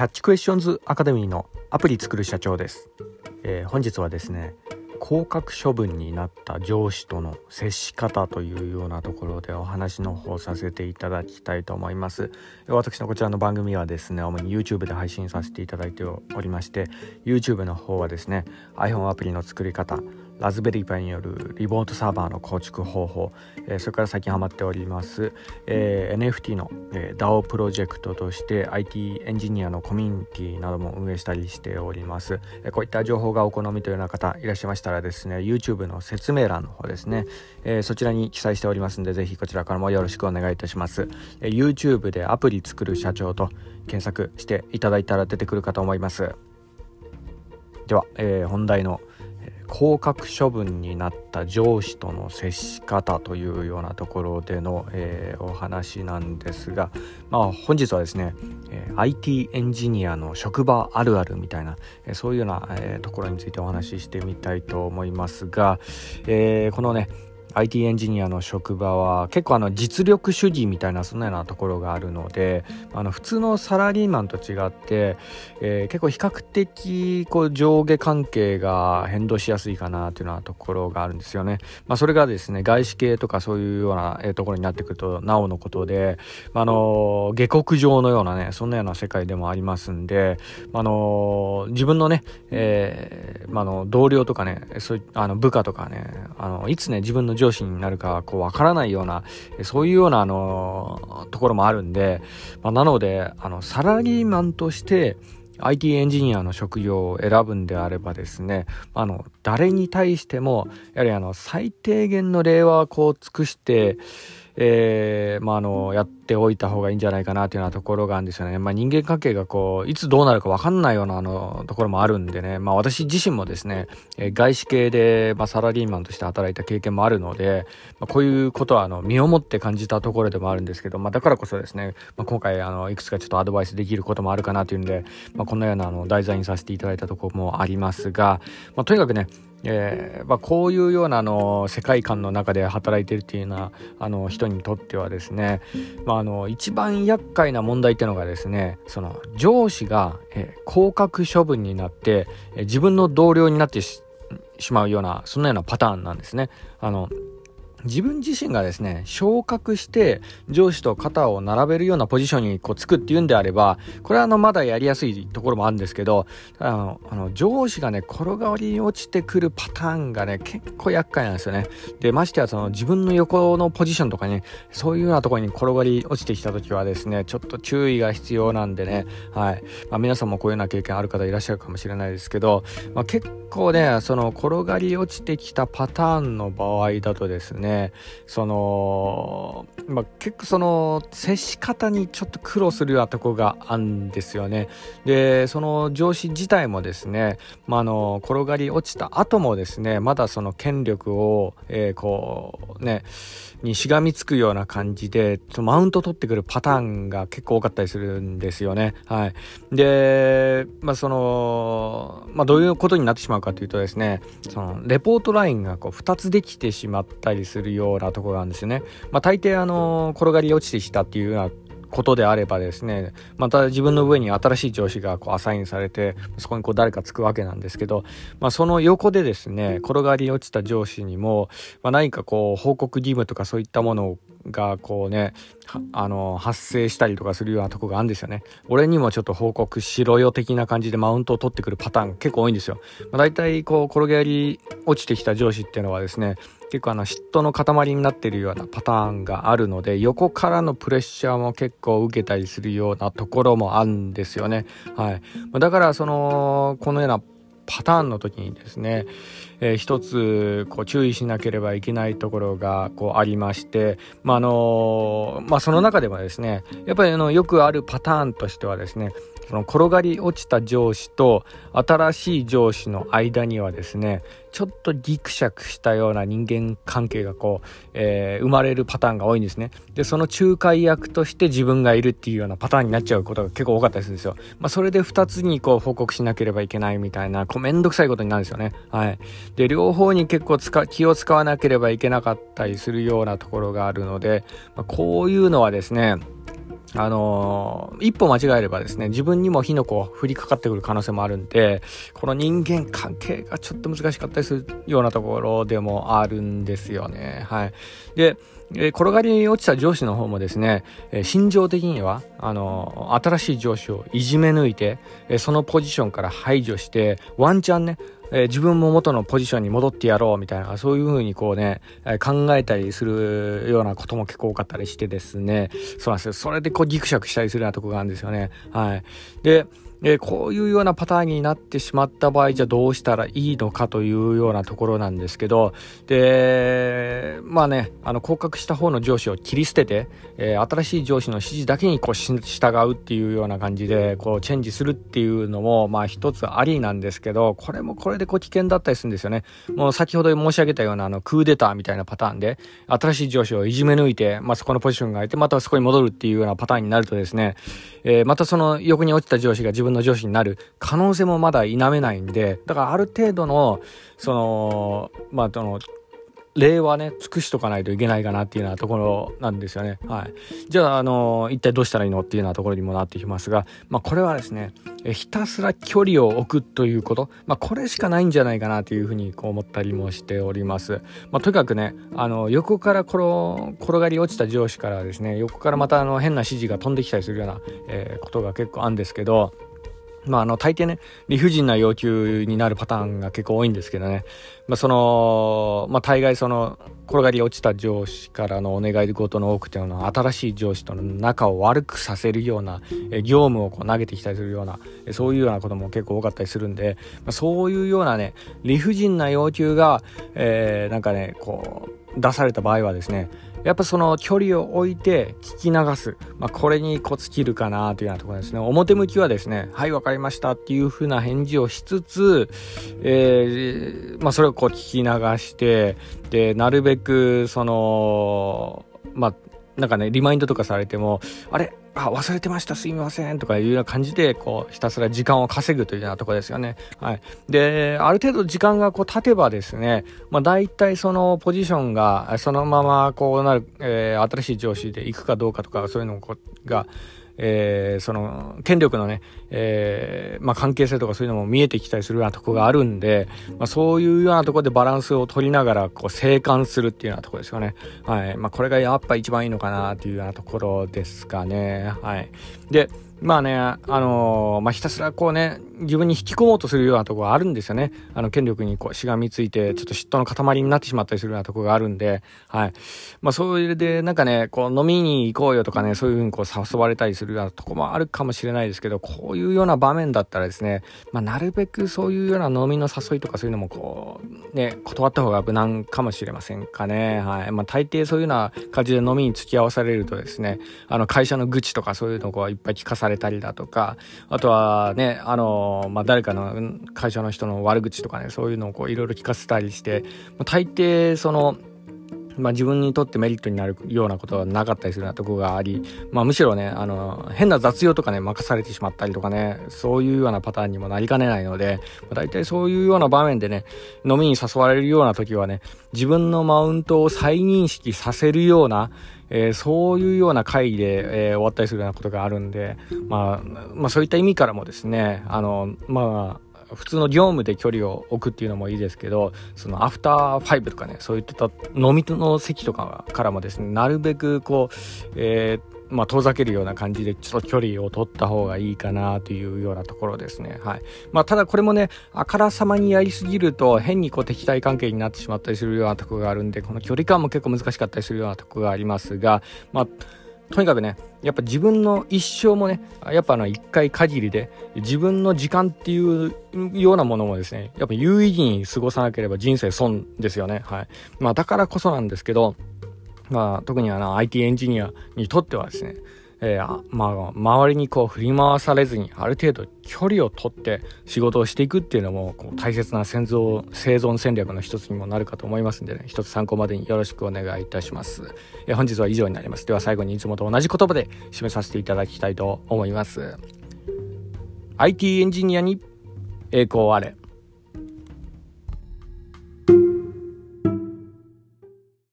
キャッチクエスチョンズアカデミーのアプリ作る社長です、えー、本日はですね降格処分になった上司との接し方というようなところでお話の方させていただきたいと思います。私のこちらの番組はですね主に YouTube で配信させていただいておりまして YouTube の方はですね iPhone アプリの作り方ラズベリーパイによるリモートサーバーの構築方法、えー、それから最近ハマっております、えー、NFT の、えー、DAO プロジェクトとして IT エンジニアのコミュニティなども運営したりしております、え、こういった情報がお好みというような方いらっしゃいましたらですね YouTube の説明欄の方ですね、え、そちらに記載しておりますのでぜひこちらからもよろしくお願いいたします、えー、YouTube でアプリ作る社長と検索していただいたら出てくるかと思います。では、え、本題の降格処分になった上司との接し方というようなところでの、えー、お話なんですが、まあ、本日はですね、え、IT エンジニアの職場あるあるみたいな、え、そういうような、え、ところについてお話ししてみたいと思いますが、えー、このね IT エンジニアの職場は結構あの実力主義みたいなそんなようなところがあるのであの普通のサラリーマンと違って、えー、結構比較的こう上下関係が変動しやすいかなというようなところがあるんですよね。まあ、それがですね外資系とかそういうような、ところになってくるとなおのことで、まあの下克上のようなねそんなような世界でもありますんで、まあの自分のね、えーまあの同僚とかねそういうあの部下とかねあのいつね自分の上司になるかこうわからないようなそういうようなあのところもあるんで、まあ、なのであのサラリーマンとして IT エンジニアの職業を選ぶんであればですねあの誰に対してもやはりあの最低限の例はこう尽くしてえー、まあ、あの、やってておいた方がいいんじゃないかなというようなところがあるんですよね。まあ、人間関係がこう、いつどうなるかわかんないようなあの、ところもあるんでね。まあ、私自身もですね、え、外資系で、まあ、サラリーマンとして働いた経験もあるので、まあ、こういうことは、あの、身をもって感じたところでもあるんですけど、まあ、だからこそですね、まあ、今回、あの、いくつかちょっとアドバイスできることもあるかなというんで、まあ、こんなような、あの、題材にさせていただいたところもありますが、まあ、とにかくね、えーまあ、こういうようなあの世界観の中で働いているというようなあの人にとってはですね、ま、あの一番厄介な問題ってのがですねその上司が、え、降格処分になって、え、自分の同僚になってしまうようなそんなようなパターンなんですね。あの自分自身がですね、昇格して上司と肩を並べるようなポジションにこうつくっていうんであれば、これはあのまだやりやすいところもあるんですけど、あの、あの上司がね、転がり落ちてくるパターンがね、結構厄介なんですよね。で、ましてやその自分の横のポジションとかね、そういうようなところに転がり落ちてきた時はですね、ちょっと注意が必要なんでね、はい。まあ、皆さんもこういうような経験ある方いらっしゃるかもしれないですけど、まあ、結構ね、その転がり落ちてきたパターンの場合だとですね、その、まあ、結構その接し方にちょっと苦労するようなとこがあるんですよね。でその上司自体もですね、まあ、あの転がり落ちた後もですねまだその権力を、えー、こうねにしがみつくような感じでマウント取ってくるパターンが結構多かったりするんですよね。はい。でまあそのまあどういうことになってしまうかというとですねそのレポートラインがこう2つできてしまったりするようなところなんですよね。まあ、大抵あの転がり落ちてきたっていうようなことであればですねまた自分の上に新しい上司がこうアサインされてそこにこう誰かつくわけなんですけど、まあ、その横でですね転がり落ちた上司にも、まあ、何かこう報告義務とかそういったものをがこうねあの発生したりとかするようなとこがあるんですよね。俺にもちょっと報告しろよ的な感じでマウントを取ってくるパターン結構多いんですよ、まあ、大体こう転がり落ちてきた上司っていうのはですね結構あの嫉妬の塊になってるようなパターンがあるので横からのプレッシャーも結構受けたりするようなところもあるんですよね。はい、だからそのこのようなパターンの時にですね、えー、一つこう注意しなければいけないところがこうありまして、まああのまあ、その中でもですねやっぱりあのよくあるパターンとしてはですねその転がり落ちた上司と新しい上司の間にはですねちょっとギクシャクしたような人間関係がこう、えー、生まれるパターンが多いんですね。でその仲介役として自分がいるっていうようなパターンになっちゃうことが結構多かったりするんですよ、まあ、それで2つにこう報告しなければいけないみたいなこうめんどくさいことになるんですよね。はい。で両方に結構気を使わなければいけなかったりするようなところがあるので、まあ、こういうのはですねあのー、一歩間違えればですね、自分にも火の粉降りかかってくる可能性もあるんで、この人間関係がちょっと難しかったりするようなところでもあるんですよね。はい。で、え転がり落ちた上司の方もですね、え心情的には、あの新しい上司をいじめ抜いて、えそのポジションから排除して、ワンチャンね、え、自分も元のポジションに戻ってやろうみたいな、そういう風にこうね、え、考えたりするようなことも結構多かったりしてですね、そうなんですよ。それでこうギクシャクしたりするようなとこがあるんですよね。はい。で、えこういうようなパターンになってしまった場合じゃどうしたらいいのかというようなところなんですけどでまあねあの降格した方の上司を切り捨てて、えー、新しい上司の指示だけにこう従うっていうような感じでこうチェンジするっていうのもまあ一つありなんですけどこれもこれでこう危険だったりするんですよね。もう先ほど申し上げたようなあのクーデターみたいなパターンで新しい上司をいじめ抜いて、まあ、そこのポジションが空いてまたそこに戻るっていうようなパターンになるとですね、えー、またその横に落ちた上司が自分分の上司になる可能性もまだ否めないんでだからある程度のそのまあその例はね尽くしとかないといけないかなっていうようなところなんですよね。はい、じゃあ、あの一体どうしたらいいのっていうようなところにもなってきますが、まあ、これはですねえひたすら距離を置くということ、まあ、これしかないんじゃないかなというふうにこう思ったりもしております。まあ、とにかくねあの横から転転がり落ちた上司からですね横からまたあの変な指示が飛んできたりするような、えー、ことが結構あるんですけどまあ、あの、大抵ね、理不尽な要求になるパターンが結構多いんですけどね。まあ、その、まあ、大概その、転がり落ちた上司からのお願い事の多くというのは、新しい上司との仲を悪くさせるような、え業務をこう投げてきたりするような、そういうようなことも結構多かったりするんで、まあ、そういうようなね、理不尽な要求が、えー、なんかね、こう、出された場合はですね、やっぱその距離を置いて聞き流す、まあ、これにコツ切るかなというようなところですね。表向きはですねはい分かりましたっていうふうな返事をしつつ、えー、まあ、それをこう聞き流してでなるべくそのまあなんかねリマインドとかされてもあれ？あ、忘れてました、すいません、とかいうような感じで、こう、ひたすら時間を稼ぐというようなところですよね。はい。で、ある程度時間がこう経てばですね、まあ大体そのポジションがそのままこうなる、えー、新しい上司で行くかどうかとか、そういうのが、えー、その権力のね、えー、まあ、関係性とかそういうのも見えてきたりするようなとこがあるんで、まあ、そういうようなとこでバランスを取りながらこう生還するっていうようなとこですよね。はいまあ、これがやっぱ一番いいのかなっていうようなところですかね。はい、でまあね、あのー、まあ、ひたすらこうね、自分に引き込もうとするようなところがあるんですよね。あの、権力にこうしがみついて、ちょっと嫉妬の塊になってしまったりするようなところがあるんで、はい。まあ、それで、なんかね、こう、飲みに行こうよとかね、そういうふうにこう、誘われたりするようなとこもあるかもしれないですけど、こういうような場面だったらですね、まあ、なるべくそういうような飲みの誘いとかそういうのもこう、ね、断った方が無難かもしれませんかね。はい。まあ、大抵そういうような感じで飲みに付き合わされるとですね、あの、会社の愚痴とかそういうのをこう、いっぱい聞かされれたりだとか、あとはね、あの、まあ、誰かの会社の人の悪口とかね、そういうのをいろいろ聞かせたりして、大抵その、まあ、自分にとってメリットになるようなことはなかったりするようなとこがあり、まあ、むしろねあの変な雑用とかね任されてしまったりとかねそういうようなパターンにもなりかねないので、まあ、大体そういうような場面でね飲みに誘われるような時はね自分のマウントを再認識させるようなえー、そういうような会議で、えー、終わったりするようなことがあるんで、まあ、まあそういった意味からもですね、あの、まあ、普通の業務で距離を置くっていうのもいいですけど、そのアフターファイブとかね、そういった飲みの席とかからもですね、なるべくこう、えー、まあ、遠ざけるような感じでちょっと距離を取った方がいいかなというようなところですね。はい。まあ、ただこれもね、あからさまにやりすぎると変にこう敵対関係になってしまったりするようなとこがあるんで、この距離感も結構難しかったりするようなとこがありますが、まあ、とにかくね、やっぱ自分の一生もね、やっぱあの一回限りで、自分の時間っていうようなものもですね、やっぱ有意義に過ごさなければ人生損ですよね。はい。まあだからこそなんですけど、まあ、特にあの IT エンジニアにとってはですね、えー、まあ、周りにこう振り回されずにある程度距離を取って仕事をしていくっていうのもこう大切な生存生存戦略の一つにもなるかと思いますんでね。一つ参考までによろしくお願いいたします、えー、本日は以上になります。では最後にいつもと同じ言葉で締めさせていただきたいと思います。IT エンジニアに栄光あれ。